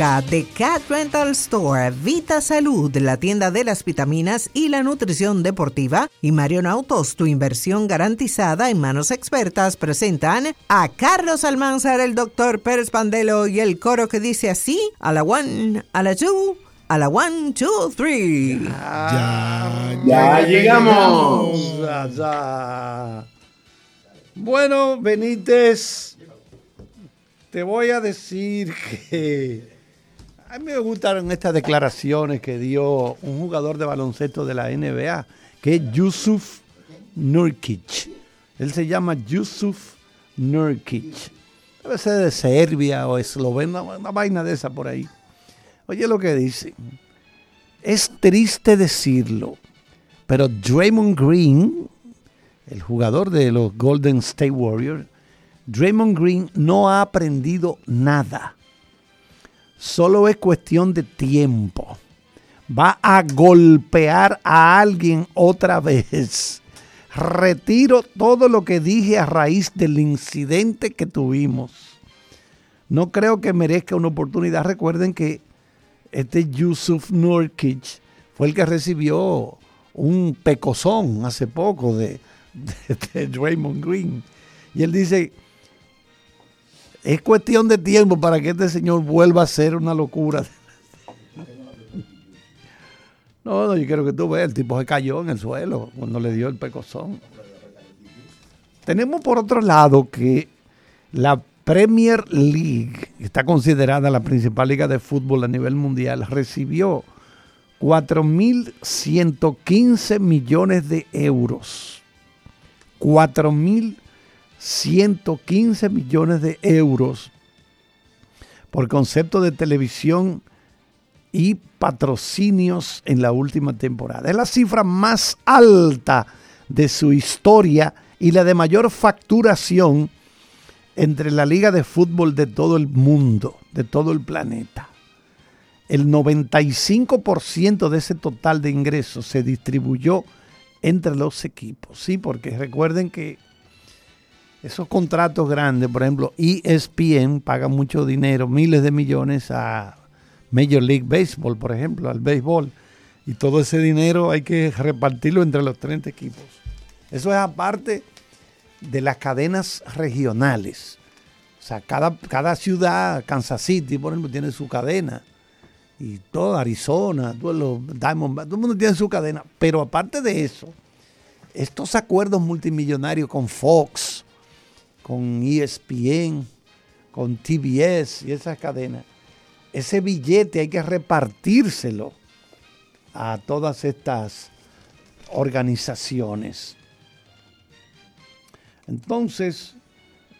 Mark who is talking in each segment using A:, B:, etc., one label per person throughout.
A: música de Cat Rental Store, Vita Salud, la tienda de las vitaminas y la nutrición deportiva, y Marion Autos, tu inversión garantizada en manos expertas, presentan a Carlos Almanzar, el doctor Pérez Pandelo y el coro que dice así: a la one, a la two, a la one, two, three.
B: Ya, ya, llegamos. Bueno, Benítez te voy a decir que a mí me gustaron estas declaraciones que dio un jugador de baloncesto de la NBA, que es Yusuf Nurkic. Él se llama Yusuf Nurkic. Debe ser de Serbia o Eslovenia, una vaina de esa por ahí. Oye lo que dice. Es triste decirlo, pero Draymond Green, el jugador de los Golden State Warriors, Draymond Green no ha aprendido nada. Solo es cuestión de tiempo. Va a golpear a alguien otra vez. Retiro todo lo que dije a raíz del incidente que tuvimos. No creo que merezca una oportunidad. Recuerden que este Yusuf Nurkic fue el que recibió un pecozón hace poco de, de Draymond Green. Y él dice, es cuestión de tiempo para que este señor vuelva a ser una locura. No, no, yo quiero que tú veas, el tipo se cayó en el suelo cuando le dio el pecozón. Tenemos por otro lado que la Premier League, que está considerada la principal liga de fútbol a nivel mundial, recibió 4.115 millones de euros. 4.000 115 millones de euros por concepto de televisión y patrocinios en la última temporada. Es la cifra más alta de su historia y la de mayor facturación entre la liga de fútbol de todo el mundo, de todo el planeta. El 95% de ese total de ingresos se distribuyó entre los equipos. Sí, porque recuerden que esos contratos grandes, por ejemplo, ESPN paga mucho dinero, miles de millones a Major League Baseball, por ejemplo, al béisbol. Y todo ese dinero hay que repartirlo entre los 30 equipos. Eso es aparte de las cadenas regionales. O sea, cada, cada ciudad, Kansas City, por ejemplo, tiene su cadena. Y todo Arizona, todos los Diamondbacks, todo el mundo tiene su cadena. Pero aparte de eso, estos acuerdos multimillonarios con Fox, con ESPN, con TBS y esas cadenas, ese billete hay que repartírselo a todas estas organizaciones. Entonces,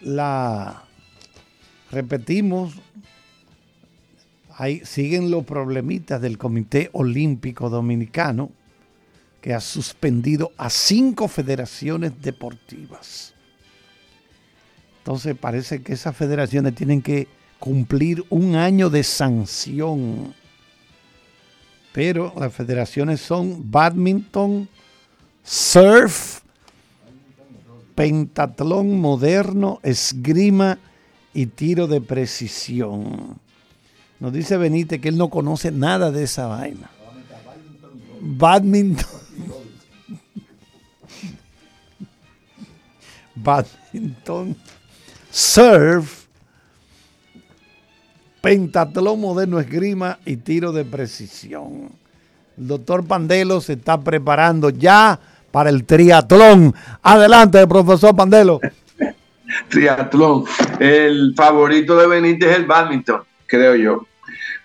B: la repetimos, ahí siguen los problemitas del Comité Olímpico Dominicano, que ha suspendido a cinco federaciones deportivas. Entonces parece que esas federaciones tienen que cumplir un año de sanción. Pero las federaciones son badminton, surf, pentatlón moderno, esgrima y tiro de precisión. Nos dice Benítez que él no conoce nada de esa vaina. Badminton. Badminton surf, pentatlón moderno esgrima y tiro de precisión. El doctor Pandelo se está preparando ya para el triatlón. Adelante, profesor Pandelo.
C: triatlón. El favorito de Benítez es el badminton, creo yo.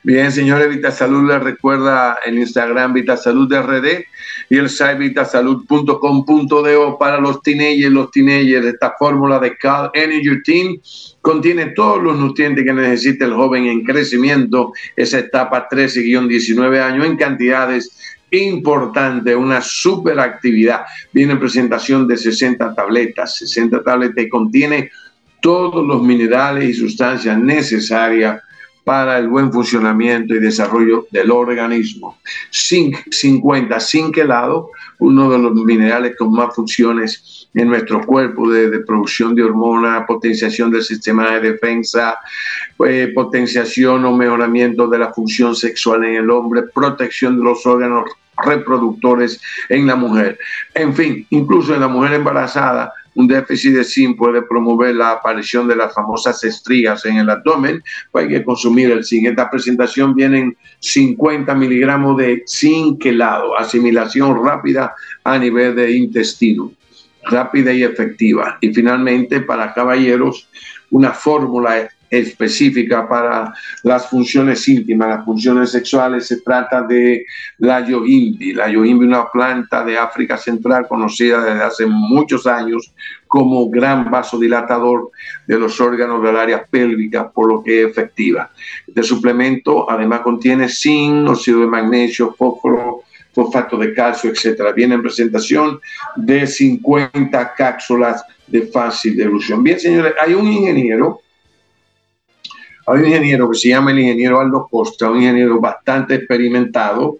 C: Bien, señores, Vitasalud les recuerda el Instagram Vitasalud RD y el site vitasalud.com.do para los teenagers. Los teenagers, esta fórmula de Cal Energy Team contiene todos los nutrientes que necesita el joven en crecimiento, esa etapa 13-19 años en cantidades importantes, una super actividad. Viene en presentación de 60 tabletas, 60 tabletas y contiene todos los minerales y sustancias necesarias para el buen funcionamiento y desarrollo del organismo. Zinc 50, zinc helado, uno de los minerales con más funciones en nuestro cuerpo de, producción de hormonas, potenciación del sistema de defensa, eh, potenciación o mejoramiento de la función sexual en el hombre, protección de los órganos reproductores en la mujer. En fin, incluso en la mujer embarazada, un déficit de zinc puede promover la aparición de las famosas estrías en el abdomen, pues hay que consumir el zinc. En esta presentación vienen 50 miligramos de zinc helado, asimilación rápida a nivel de intestino, rápida y efectiva. Y finalmente, para caballeros, una fórmula específica para las funciones íntimas, las funciones sexuales, se trata de la yohimbi. La yohimbi, una planta de África Central conocida desde hace muchos años como gran vasodilatador de los órganos del área pélvica, por lo que es efectiva. Este suplemento además contiene zinc, óxido de magnesio, fósforo, fosfato de calcio, etc. Viene en presentación de 50 cápsulas de fácil devolución. Bien, señores, hay un ingeniero hay un ingeniero que se llama el ingeniero Aldo Costa, un ingeniero bastante experimentado,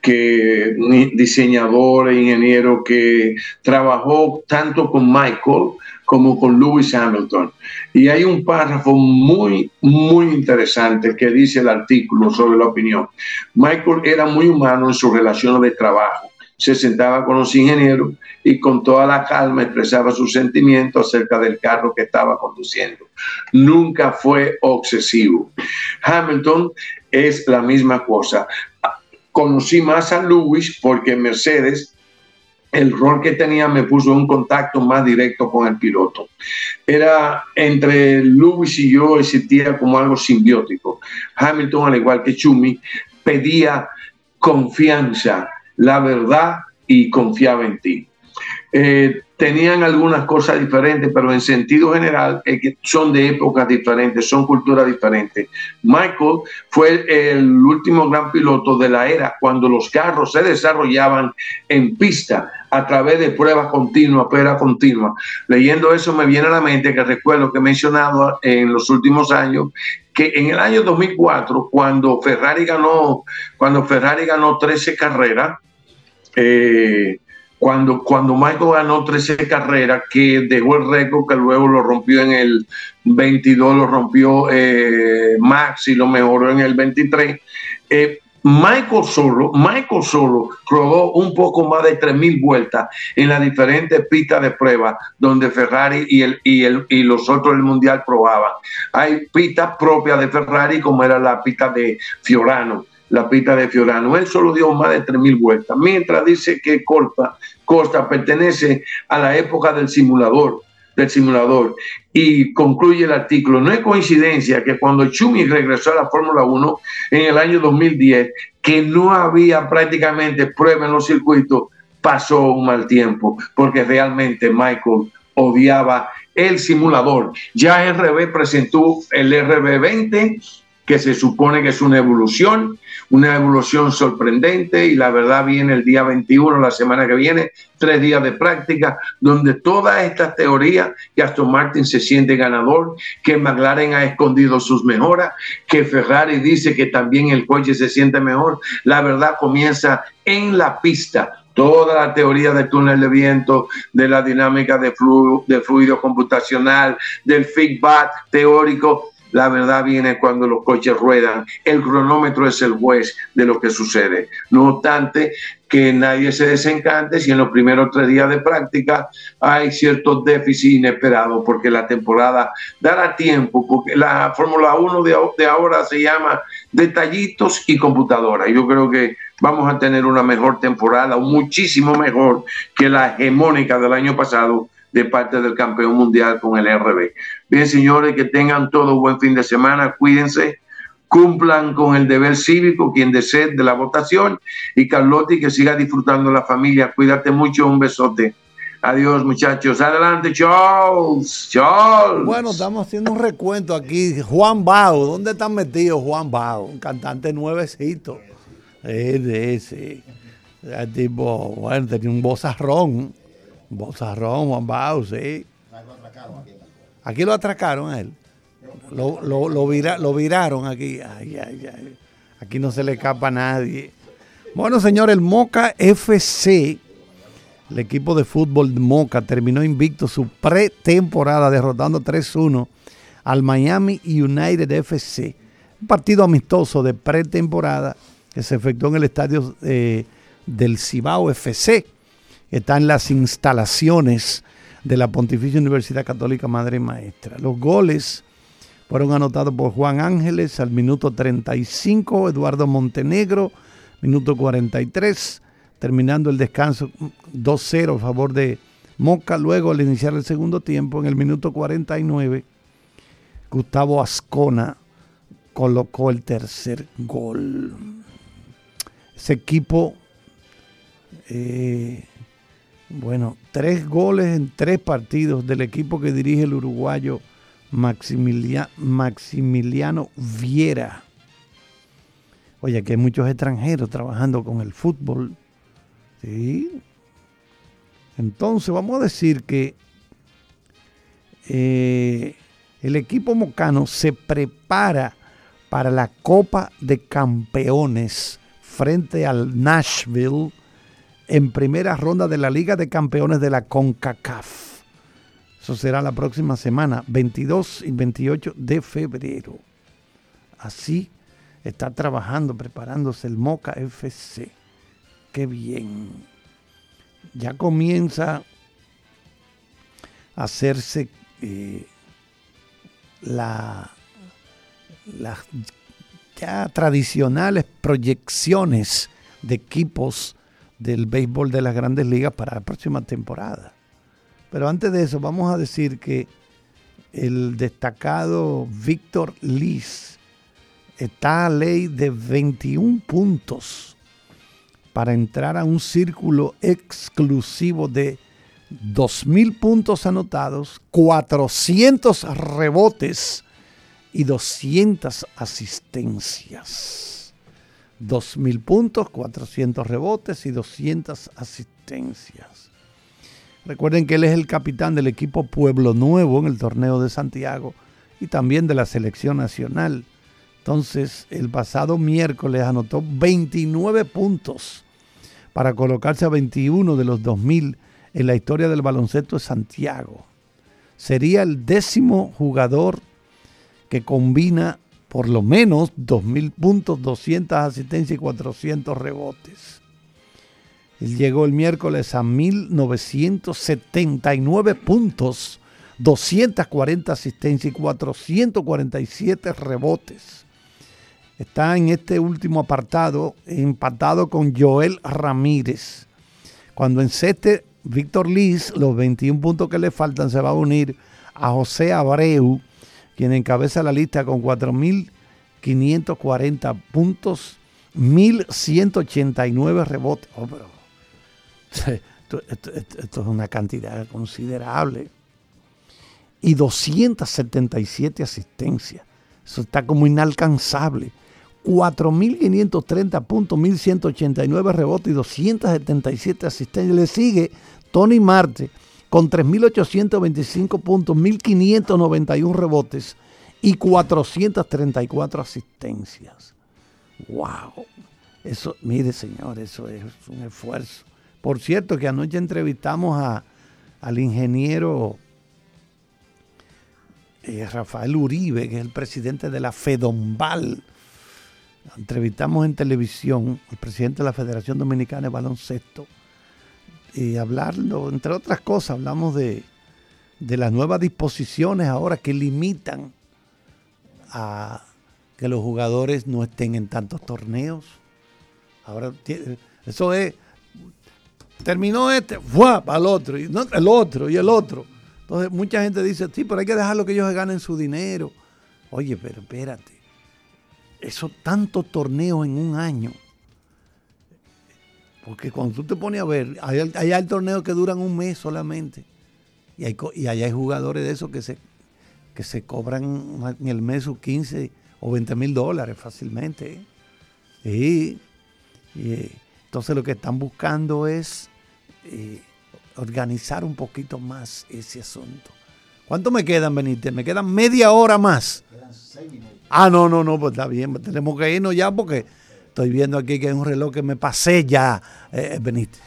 C: que diseñador e ingeniero que trabajó tanto con Michael como con Lewis Hamilton. Y hay un párrafo muy, muy interesante que dice el artículo sobre la opinión. Michael era muy humano en sus relaciones de trabajo se sentaba con los ingenieros y con toda la calma expresaba sus sentimientos acerca del carro que estaba conduciendo. Nunca fue obsesivo. Hamilton es la misma cosa. Conocí más a Lewis porque Mercedes el rol que tenía me puso un contacto más directo con el piloto. Era entre Lewis y yo existía como algo simbiótico. Hamilton, al igual que Chumi, pedía confianza, la verdad y confiaba en ti. Eh, tenían algunas cosas diferentes, pero en sentido general son de épocas diferentes, son culturas diferentes. Michael fue el último gran piloto de la era cuando los carros se desarrollaban en pista a través de pruebas continuas, pruebas continuas. Leyendo eso me viene a la mente que recuerdo que he mencionado en los últimos años que en el año 2004, cuando Ferrari ganó, cuando Ferrari ganó 13 carreras, eh, cuando, cuando Michael ganó 13 carreras, que dejó el récord, que luego lo rompió en el 22, lo rompió eh, Max y lo mejoró en el 23. Eh, Michael solo, Michael solo rodó un poco más de 3.000 vueltas en las diferentes pistas de prueba donde Ferrari y, el, y, el, y los otros del Mundial probaban. Hay pistas propias de Ferrari como era la pista de Fiorano la pista de Fiorano. Él solo dio más de 3.000 vueltas, mientras dice que Costa, Costa pertenece a la época del simulador, del simulador. Y concluye el artículo, no es coincidencia que cuando Chumi regresó a la Fórmula 1 en el año 2010, que no había prácticamente prueba en los circuitos, pasó un mal tiempo, porque realmente Michael odiaba el simulador. Ya RB presentó el RB20, que se supone que es una evolución, una evolución sorprendente y la verdad viene el día 21, la semana que viene, tres días de práctica, donde todas estas teorías, que Aston Martin se siente ganador, que McLaren ha escondido sus mejoras, que Ferrari dice que también el coche se siente mejor, la verdad comienza en la pista, toda la teoría del túnel de viento, de la dinámica de fluido, de fluido computacional, del feedback teórico, la verdad viene cuando los coches ruedan. El cronómetro es el juez de lo que sucede. No obstante, que nadie se desencante si en los primeros tres días de práctica hay ciertos déficits inesperados, porque la temporada dará tiempo, porque la Fórmula 1 de, de ahora se llama detallitos y computadora. Yo creo que vamos a tener una mejor temporada, muchísimo mejor que la hegemónica del año pasado de parte del campeón mundial con el RB. Bien, señores, que tengan todo buen fin de semana, cuídense, cumplan con el deber cívico, quien desee de la votación, y Carlotti, que siga disfrutando la familia. Cuídate mucho, un besote. Adiós, muchachos. Adelante, Charles. Charles.
B: Bueno, estamos haciendo un recuento aquí. Juan Bao, ¿dónde están metidos Juan Bao? Un cantante nuevecito. Ese, ese. tipo, bueno, tenía un bozarrón. Bozarrón, Juan Bao, sí. Aquí lo atracaron a él. Lo, lo, viraron aquí. Aquí no se le escapa a nadie. Bueno, señor, el Moca FC, el equipo de fútbol Moca, terminó invicto su pretemporada derrotando 3-1 al Miami United FC. Un partido amistoso de pretemporada que se efectuó en el estadio eh, del Cibao FC. Está en las instalaciones de la Pontificia Universidad Católica Madre Maestra. Los goles fueron anotados por Juan Ángeles al minuto 35, Eduardo Montenegro, minuto 43, terminando el descanso 2-0 a favor de Moca. Luego, al iniciar el segundo tiempo, en el minuto 49, Gustavo Ascona colocó el tercer gol. Ese equipo eh, bueno, tres goles en tres partidos del equipo que dirige el uruguayo Maximiliano Viera. Oye, que hay muchos extranjeros trabajando con el fútbol. Sí. Entonces, vamos a decir que eh, el equipo mocano se prepara para la Copa de Campeones frente al Nashville en primera ronda de la Liga de Campeones de la CONCACAF. Eso será la próxima semana, 22 y 28 de febrero. Así está trabajando, preparándose el Moca FC. Qué bien. Ya comienza a hacerse eh, la, las ya tradicionales proyecciones de equipos del béisbol de las grandes ligas para la próxima temporada. Pero antes de eso, vamos a decir que el destacado Víctor Liz está a ley de 21 puntos para entrar a un círculo exclusivo de 2.000 puntos anotados, 400 rebotes y 200 asistencias. 2.000 puntos, 400 rebotes y 200 asistencias. Recuerden que él es el capitán del equipo Pueblo Nuevo en el torneo de Santiago y también de la selección nacional. Entonces, el pasado miércoles anotó 29 puntos para colocarse a 21 de los 2.000 en la historia del baloncesto de Santiago. Sería el décimo jugador que combina por lo menos 2.000 puntos, 200 asistencias y 400 rebotes. Él llegó el miércoles a 1.979 puntos, 240 asistencias y 447 rebotes. Está en este último apartado empatado con Joel Ramírez. Cuando enceste Víctor Liz, los 21 puntos que le faltan se va a unir a José Abreu quien encabeza la lista con 4.540 puntos, 1.189 rebotes. Oh, esto, es una cantidad considerable. Y 277 asistencias. Eso está como inalcanzable. 4.530 puntos, 1.189 rebotes y 277 asistencias. Le sigue Tony Marte con 3.825 puntos, 1.591 rebotes y 434 asistencias. ¡Wow! Eso, mire señor, eso es un esfuerzo. Por cierto, que anoche entrevistamos a, al ingeniero eh, Rafael Uribe, que es el presidente de la FEDOMBAL. Entrevistamos en televisión al presidente de la Federación Dominicana de Baloncesto y hablarlo, entre otras cosas, hablamos de, las nuevas disposiciones ahora que limitan a que los jugadores no estén en tantos torneos. Ahora, eso es, terminó este, fue para el otro, y no, el otro, y el otro. Entonces, mucha gente dice, sí, pero hay que dejarlo que ellos ganen su dinero. Oye, pero espérate, esos tantos torneos en un año porque cuando tú te pones a ver, hay, hay, torneos que duran un mes solamente. Y, hay, y allá hay jugadores de esos que se, que se cobran en el mes sus 15 o 20 mil dólares fácilmente. Y, eh, entonces lo que están buscando es eh, organizar un poquito más ese asunto. ¿Cuánto me quedan, Benítez? Me quedan media hora más. Ah, no, no, no, pues está bien, tenemos que irnos ya porque estoy viendo aquí que hay un reloj que me pasé ya, eh, Benítez.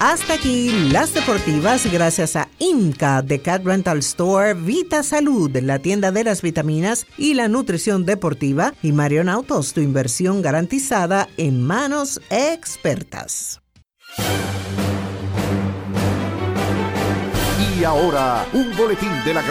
A: Hasta aquí las deportivas gracias a IMCA de Cat Rental Store, Vita Salud, la tienda de las vitaminas y la nutrición deportiva y Marion Autos, tu inversión garantizada en manos expertas.
D: Y ahora, un boletín de la